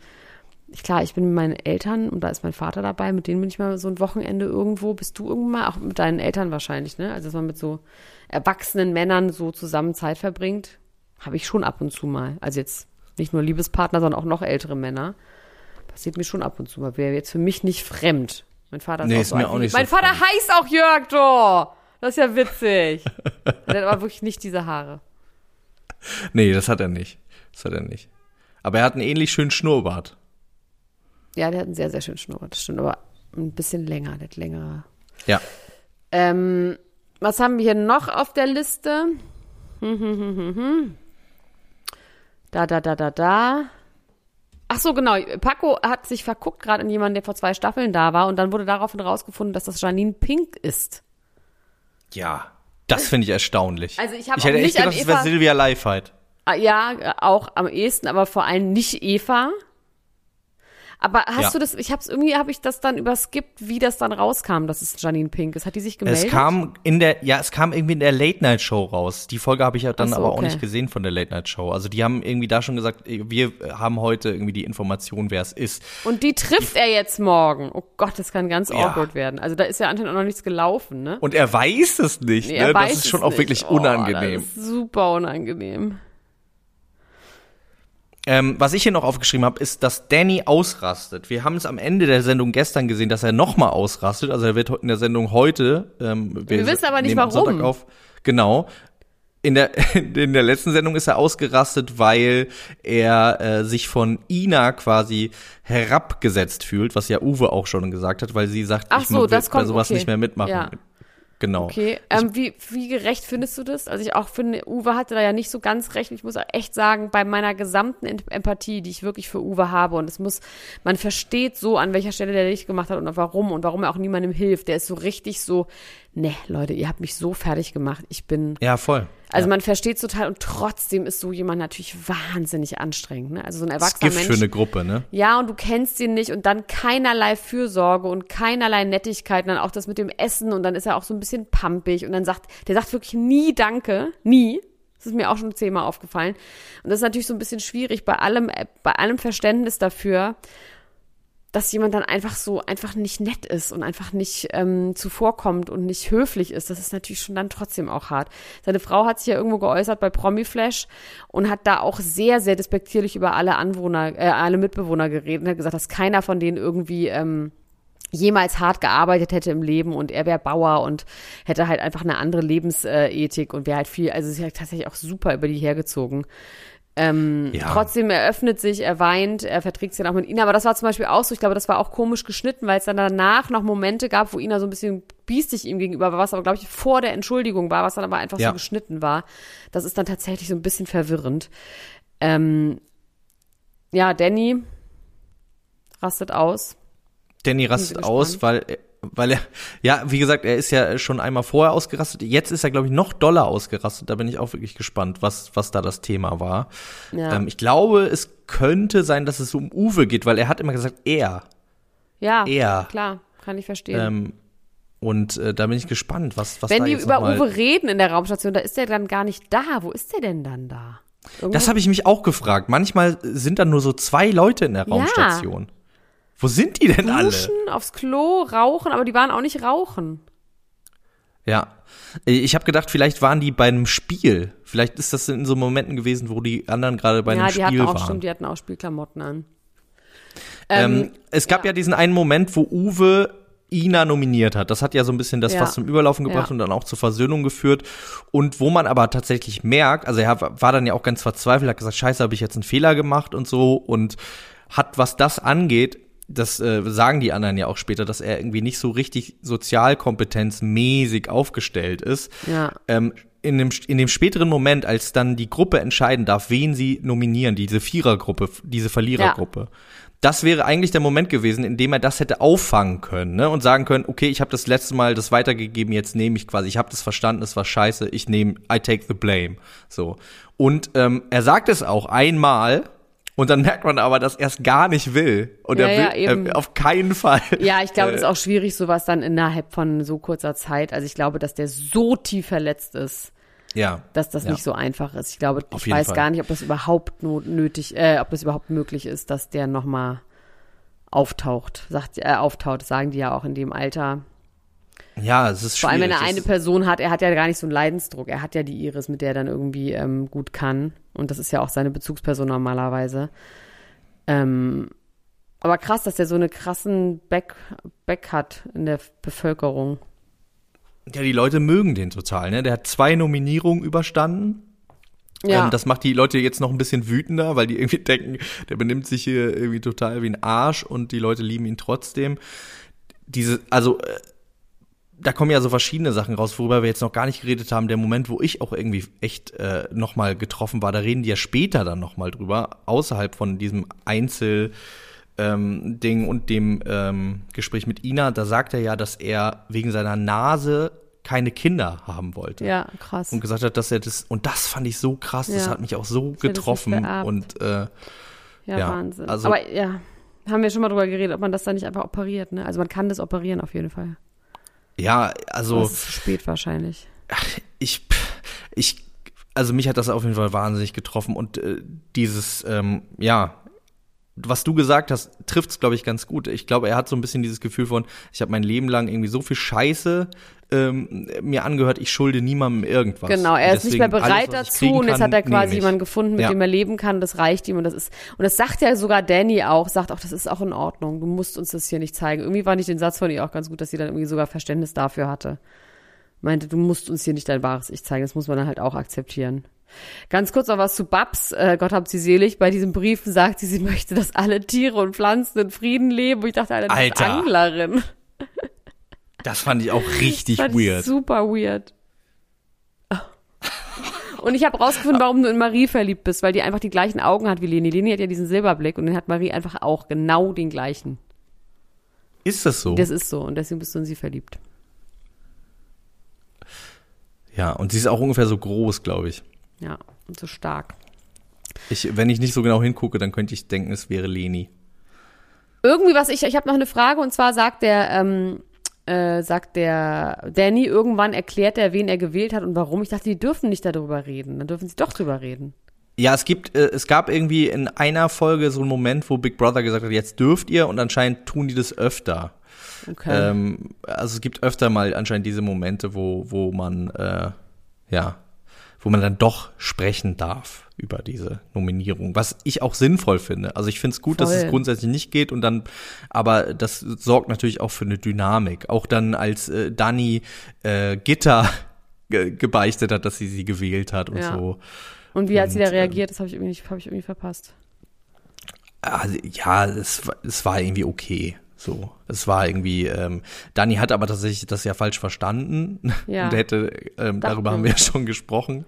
klar, ich bin mit meinen Eltern und da ist mein Vater dabei, mit denen bin ich mal so ein Wochenende irgendwo. Bist du irgendwann mal? Auch mit deinen Eltern wahrscheinlich, ne? Also, dass man mit so erwachsenen Männern so zusammen Zeit verbringt, habe ich schon ab und zu mal. Also jetzt nicht nur Liebespartner, sondern auch noch ältere Männer. Passiert mir schon ab und zu mal. Wäre jetzt für mich nicht fremd. Mein Vater ist Nee, auch ist so mir auch nicht Mein so Vater fremd. heißt auch Jörg, du! Das ist ja witzig. Der hat aber wirklich nicht diese Haare. Nee, das hat er nicht. Das hat er nicht. Aber er hat einen ähnlich schönen Schnurrbart. Ja, der hat einen sehr, sehr schönen Schnurrbart. Das stimmt, aber ein bisschen länger. Der hat längere. Ja. Ähm, was haben wir hier noch auf der Liste? Hm, hm, hm. Da, da, da, da, da. Ach so, genau. Paco hat sich verguckt gerade in jemanden, der vor zwei Staffeln da war und dann wurde daraufhin rausgefunden, dass das Janine Pink ist. Ja, das finde ich erstaunlich. Also ich ich hätte echt nicht gedacht, es wäre Silvia Leifheit. Ah, Ja, auch am ehesten, aber vor allem nicht Eva. Aber hast Ja. du das, ich hab's irgendwie, habe ich das dann überskippt, wie das dann rauskam, dass es Janine Pink ist. Hat die sich gemeldet? Es kam in der, ja, es kam irgendwie in der Late Night Show raus. Die Folge habe ich ja dann so, aber auch okay. nicht gesehen von der Late Night Show. Also die haben irgendwie da schon gesagt, wir haben heute irgendwie die Information, wer es ist. Und die trifft er jetzt morgen. Oh Gott, das kann ganz Ja. awkward werden. Also da ist ja anscheinend auch noch nichts gelaufen, ne? Und er weiß es nicht. Nee, ne? weiß das ist schon auch nicht. wirklich Oh, unangenehm. Super unangenehm. Ähm, was ich hier noch aufgeschrieben habe, ist, dass Danny ausrastet. Wir haben es am Ende der Sendung gestern gesehen, dass er nochmal ausrastet. Also er wird in der Sendung heute. Ähm, Wir wissen aber nicht, warum. Sonntag Auf. Genau. In der, in der letzten Sendung ist er ausgerastet, weil er äh, sich von Ina quasi herabgesetzt fühlt, was ja Uwe auch schon gesagt hat, weil sie sagt, Ach ich so, will bei sowas okay. nicht mehr mitmachen. Ja. Genau. Okay, ähm, wie, wie gerecht findest du das? Also ich auch finde, Uwe hatte da ja nicht so ganz recht. Ich muss auch echt sagen, bei meiner gesamten Em- Empathie, die ich wirklich für Uwe habe, und es muss, man versteht so, an welcher Stelle der dich gemacht hat und warum und warum er auch niemandem hilft. Der ist so richtig so, ne, Leute, ihr habt mich so fertig gemacht. Ich bin, Ja, voll. also man versteht total und trotzdem ist so jemand natürlich wahnsinnig anstrengend. Ne? Also so ein erwachsener Gift Mensch. für eine Gruppe, ne? Ja, und du kennst ihn nicht und dann keinerlei Fürsorge und keinerlei Nettigkeit und dann auch das mit dem Essen und dann ist er auch so ein bisschen pampig und dann sagt, der sagt wirklich nie Danke, nie. Das ist mir auch schon zehnmal aufgefallen. Und das ist natürlich so ein bisschen schwierig bei allem, äh, bei allem Verständnis dafür, dass jemand dann einfach so einfach nicht nett ist und einfach nicht ähm, zuvorkommt und nicht höflich ist. Das ist natürlich schon dann trotzdem auch hart. Seine Frau hat sich ja irgendwo geäußert bei Promiflash und hat da auch sehr, sehr despektierlich über alle Anwohner, äh, alle Mitbewohner geredet und hat gesagt, dass keiner von denen irgendwie ähm, jemals hart gearbeitet hätte im Leben und er wäre Bauer und hätte halt einfach eine andere Lebensethik und wäre halt viel, also sie hat tatsächlich auch super über die hergezogen. Ähm, Ja. Trotzdem, er öffnet sich, er weint, er verträgt sich dann auch mit Ina, aber das war zum Beispiel auch so, ich glaube, das war auch komisch geschnitten, weil es dann danach noch Momente gab, wo Ina so ein bisschen biestig ihm gegenüber war, was aber, glaube ich, vor der Entschuldigung war, was dann aber einfach Ja. so geschnitten war. Das ist dann tatsächlich so ein bisschen verwirrend. Ähm, ja, Danny rastet aus. Danny rastet aus, weil, weil er, ja, wie gesagt, er ist ja schon einmal vorher ausgerastet. Jetzt ist er, glaube ich, noch doller ausgerastet. Da bin ich auch wirklich gespannt, was, was da das Thema war. Ja. Ähm, ich glaube, es könnte sein, dass es um Uwe geht, weil er hat immer gesagt, er. Ja, Er. klar, kann ich verstehen. Ähm, und äh, da bin ich gespannt, was, was Wenn da die über Uwe reden in der Raumstation, da ist der dann gar nicht da. Wo ist der denn dann da? Irgendwo- Das habe ich mich auch gefragt. Manchmal sind da nur so zwei Leute in der Ja. Wo sind die denn alle? Duschen, aufs Klo, rauchen, aber die waren auch nicht rauchen. Ja. Ich habe gedacht, vielleicht waren die bei einem Spiel. Vielleicht ist das in so Momenten gewesen, wo die anderen gerade bei ja, einem die Spiel hatten auch, waren. stimmt, die hatten auch Spielklamotten an. Ähm, es gab ja. diesen einen Moment, wo Uwe Ina nominiert hat. Das hat ja so ein bisschen das Ja. fast zum Überlaufen gebracht Ja. und dann auch zur Versöhnung geführt. Und wo man aber tatsächlich merkt, also er war dann ja auch ganz verzweifelt, hat gesagt, scheiße, habe ich jetzt einen Fehler gemacht und so und hat, was das angeht, das äh, sagen die anderen ja auch später, dass er irgendwie nicht so richtig sozialkompetenzmäßig aufgestellt ist. Ja. Ähm, in dem, in dem späteren Moment, als dann die Gruppe entscheiden darf, wen sie nominieren, diese Vierergruppe, diese Verlierergruppe, das wäre eigentlich der Moment gewesen, in dem er das hätte auffangen können ne? und sagen können, okay, ich habe das letzte Mal das weitergegeben, jetzt nehme ich quasi, ich habe das verstanden, es war scheiße, ich nehme, I take the blame. So. Und ähm, er sagt es auch einmal und dann merkt man aber, dass er es gar nicht will. Und Ja, er will ja, äh, auf keinen Fall. Ja, ich glaube, es ist Äh, auch schwierig, sowas dann innerhalb von so kurzer Zeit. Also ich glaube, dass der so tief verletzt ist, Ja. dass das Ja. nicht so einfach ist. Ich glaube, Auf ich weiß Fall. gar nicht, ob das überhaupt nötig, äh, ob das überhaupt möglich ist, dass der nochmal auftaucht. Sagt, äh, auftaucht, sagen die ja auch in dem Alter. Ja, es ist schwierig. Vor allem, wenn er eine Person hat, er hat ja gar nicht so einen Leidensdruck. Er hat ja die Iris, mit der er dann irgendwie ähm, gut kann. Und das ist ja auch seine Bezugsperson normalerweise. Ähm, aber krass, dass er so eine krassen Back, Back hat in der Bevölkerung. Ja, die Leute mögen den total, ne? Der hat zwei Nominierungen überstanden. Ja, Ähm, das macht die Leute jetzt noch ein bisschen wütender, weil die irgendwie denken, der benimmt sich hier irgendwie total wie ein Arsch und die Leute lieben ihn trotzdem. Diese, also äh, da kommen ja so verschiedene Sachen raus, worüber wir jetzt noch gar nicht geredet haben. Der Moment, wo ich auch irgendwie echt äh, noch mal getroffen war, da reden die ja später dann noch mal drüber, außerhalb von diesem Einzel ähm, Ding und dem ähm, Gespräch mit Ina. Da sagt er ja, dass er wegen seiner Nase keine Kinder haben wollte. Ja, krass. Und gesagt hat, dass er das und das fand ich so krass, das Ja. hat mich auch so das getroffen und äh, Ja, Ja, Wahnsinn. also- Aber ja, haben wir schon mal drüber geredet, ob man das dann nicht einfach operiert, ne? Also man kann das operieren auf jeden Fall. Ja, also es ist zu spät wahrscheinlich. ich, ich, also mich hat das auf jeden Fall wahnsinnig getroffen und äh, dieses, ähm, ja, was du gesagt hast, trifft's glaube ich ganz gut. Ich glaube, er hat so ein bisschen dieses Gefühl von, ich habe mein Leben lang irgendwie so viel Scheiße ähm, mir angehört, ich schulde niemandem irgendwas. Genau, er ist nicht mehr bereit alles, dazu und jetzt hat er quasi jemanden gefunden, mit Ja. dem er leben kann, das reicht ihm und das ist, und das sagt ja sogar Danny auch, sagt auch, das ist auch in Ordnung, du musst uns das hier nicht zeigen. Irgendwie fand ich den Satz von ihr auch ganz gut, dass sie dann irgendwie sogar Verständnis dafür hatte. Meinte, du musst uns hier nicht dein wahres Ich zeigen, das muss man dann halt auch akzeptieren. Ganz kurz noch was zu Babs, äh, Gott hab sie selig, bei diesem Brief sagt sie, sie möchte, dass alle Tiere und Pflanzen in Frieden leben. Und ich dachte, Alter, das ist Alter. Anglerin. Das fand ich auch richtig Fand ich weird. Super weird. Und ich habe rausgefunden, warum du in Marie verliebt bist, weil die einfach die gleichen Augen hat wie Leni. Leni hat ja diesen Silberblick und den hat Marie einfach auch genau den gleichen. Ist das so? Das ist so und deswegen bist du in sie verliebt. ja, und sie ist auch ungefähr so groß, glaube ich. Ja, und so stark. ich. Wenn ich nicht so genau hingucke, dann könnte ich denken, es wäre Leni. Irgendwie was ich, ich habe noch eine Frage und zwar sagt der, ähm, äh, sagt der Danny irgendwann erklärt er, wen er gewählt hat und warum. Ich dachte, die dürfen nicht darüber reden. Dann dürfen sie doch drüber reden. Ja, es gibt, äh, es gab irgendwie in einer Folge so einen Moment, wo Big Brother gesagt hat, jetzt dürft ihr und anscheinend tun die das öfter. Okay. Ähm, also es gibt öfter mal anscheinend diese Momente, wo, wo man, äh, ja, wo man dann doch sprechen darf über diese Nominierung, was ich auch sinnvoll finde. Also ich finde es gut, dass es Voll. grundsätzlich nicht geht und dann, aber das sorgt natürlich auch für eine Dynamik. Auch dann, als äh, Dani äh, Gitter ge gebeichtet hat, dass sie sie gewählt hat und Ja. so. und wie hat sie da ähm, reagiert? Das habe ich irgendwie nicht, habe ich irgendwie verpasst. Also, ja, es, war- es war irgendwie okay. So, es war irgendwie. Ähm, Dani hat aber tatsächlich das ja falsch verstanden Ja. und hätte. Ähm, darüber haben wir ja schon gesprochen.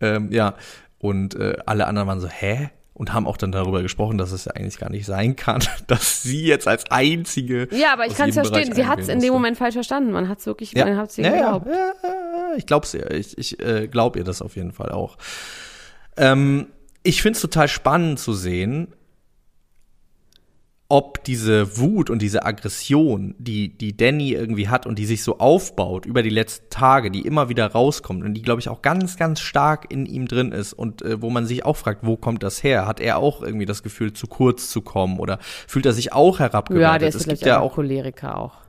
Ähm, ja, und äh, alle anderen waren so, hä? Und haben auch dann darüber gesprochen, dass es ja eigentlich gar nicht sein kann, dass sie jetzt als einzige. Ja, aber ich kann es verstehen. Sie hat es in dem. Moment falsch verstanden. Man hat es wirklich, Ja, man hat es ja, geglaubt. ja, ja, ich glaub's ihr. Ich, ich äh, glaub ihr das auf jeden Fall auch. Ähm, ich find's total spannend zu sehen, ob diese Wut und diese Aggression, die, die Danny irgendwie hat und die sich so aufbaut über die letzten Tage, die immer wieder rauskommt und die, glaube ich, auch ganz, ganz stark in ihm drin ist und äh, wo man sich auch fragt, wo kommt das her? Hat er auch irgendwie das Gefühl, zu kurz zu kommen oder fühlt er sich auch herabgewertet? Ja, der ist es gibt ja auch auch Choleriker auch.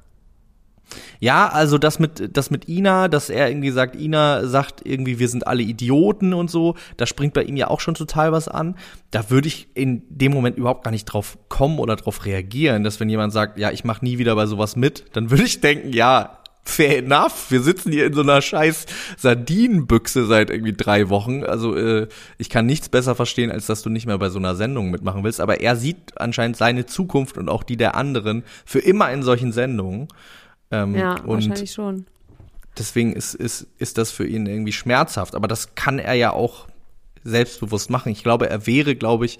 Ja, also das mit, das mit Ina, dass er irgendwie sagt, Ina sagt irgendwie, wir sind alle Idioten und so, da springt bei ihm ja auch schon total was an. Da würde ich in dem Moment überhaupt gar nicht drauf kommen oder drauf reagieren, dass wenn jemand sagt, ja, ich mach nie wieder bei sowas mit, dann würde ich denken, ja, fair enough, wir sitzen hier in so einer scheiß Sardinenbüchse seit irgendwie drei Wochen. Also äh, ich kann nichts besser verstehen, als dass du nicht mehr bei so einer Sendung mitmachen willst. Aber er sieht anscheinend seine Zukunft und auch die der anderen für immer in solchen Sendungen. Ähm, Ja, wahrscheinlich schon. deswegen ist, ist, ist das für ihn irgendwie schmerzhaft. Aber das kann er ja auch selbstbewusst machen. Ich glaube, er wäre, glaube ich,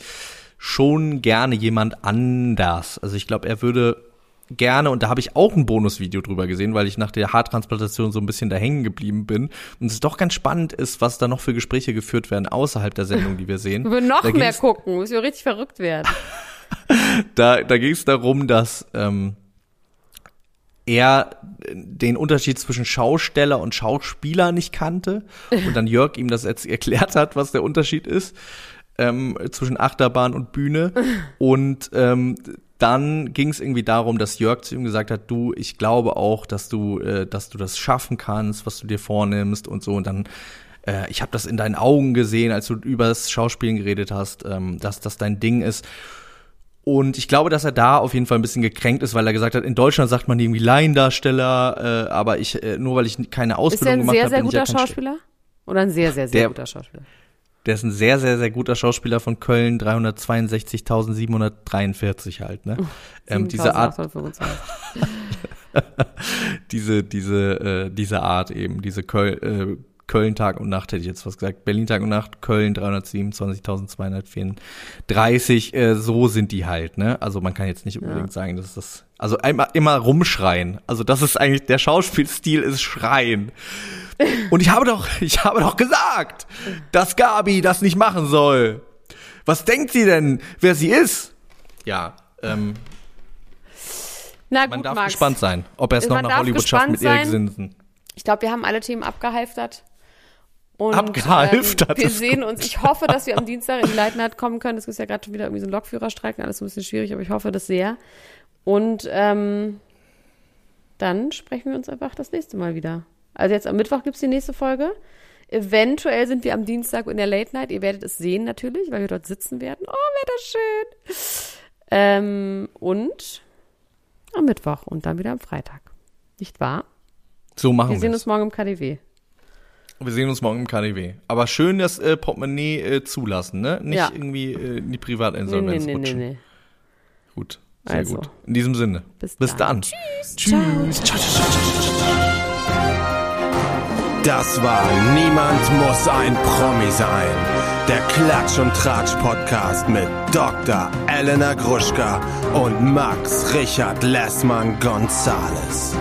schon gerne jemand anders. Also ich glaube, er würde gerne, und da habe ich auch ein Bonusvideo drüber gesehen, weil ich nach der Haartransplantation so ein bisschen da hängen geblieben bin. Und es doch ganz spannend ist, was da noch für Gespräche geführt werden außerhalb der Sendung, die wir sehen. Wir würden noch da mehr gucken, muss ja richtig verrückt werden. da, da ging es darum, dass ähm, er den Unterschied zwischen Schausteller und Schauspieler nicht kannte und dann Jörg ihm das jetzt erklärt hat, was der Unterschied ist ähm, zwischen Achterbahn und Bühne. Und ähm, dann ging es irgendwie darum, dass Jörg zu ihm gesagt hat, du, ich glaube auch, dass du, äh, dass du das schaffen kannst, was du dir vornimmst und so. Und dann äh, ich habe das in deinen Augen gesehen, als du übers Schauspielen geredet hast, ähm, dass das dein Ding ist. Und ich glaube, dass er da auf jeden Fall ein bisschen gekränkt ist, weil er gesagt hat, in Deutschland sagt man irgendwie Laiendarsteller, äh, aber ich, äh, nur weil ich keine Ist er Ausbildung ein gemacht sehr, habe, sehr bin ich ja guter kein Sch- Schauspieler? Oder ein sehr, sehr, sehr Der- guter Schauspieler? Der ist ein sehr, sehr, sehr guter Schauspieler von Köln, 362.743 halt, ne? ähm, diese Art, 7825. diese, diese, äh, diese Art eben, diese Köl, äh, Köln Tag und Nacht hätte ich jetzt was gesagt. Berlin Tag und Nacht, Köln 327.234. Äh, so sind die halt, ne? Also man kann jetzt nicht unbedingt sagen, dass das, also einmal immer rumschreien. Also das ist eigentlich, der Schauspielstil ist Schreien. Und ich habe doch, ich habe doch gesagt, dass Gabi das nicht machen soll. Was denkt sie denn, wer sie ist? Ja, ähm, Na man gut, darf Max. gespannt sein, ob er es noch Man nach Hollywood schafft mit gespannt Erik sein. Sinsen. Ich glaube, wir haben alle Themen abgehalftert. Und, Abgehalftert, Ähm, wir sehen gut. uns. Ich hoffe, dass wir am Dienstag in die Leitner halt kommen können. Es ist ja gerade schon wieder irgendwie so ein Lokführerstreik, alles so ein bisschen schwierig, aber ich hoffe das sehr. Und ähm, dann sprechen wir uns einfach das nächste Mal wieder. Also jetzt am Mittwoch gibt's die nächste Folge. Eventuell sind wir am Dienstag in der Late Night. Ihr werdet es sehen natürlich, weil wir dort sitzen werden. Oh, wäre das schön. Ähm, und am Mittwoch und dann wieder am Freitag. Nicht wahr? So machen Wir wir sehen es. uns morgen im KDW. Wir sehen uns morgen im KDW. Aber schön das äh, Portemonnaie äh, zulassen, ne? Nicht Ja. irgendwie äh, in die Nee, Privatinsolvenz nee, nee, nee, rutschen. nee. Gut, sehr Also. gut. In diesem Sinne. Bis Bis dann. dann. Tschüss. Tschüss. Ciao, ciao, ciao, ciao, ciao, ciao. Das war Niemand muss ein Promi sein. Der Klatsch und Tratsch Podcast mit Dr. Elena Gruschka und Max Richard Lessmann Gonzales.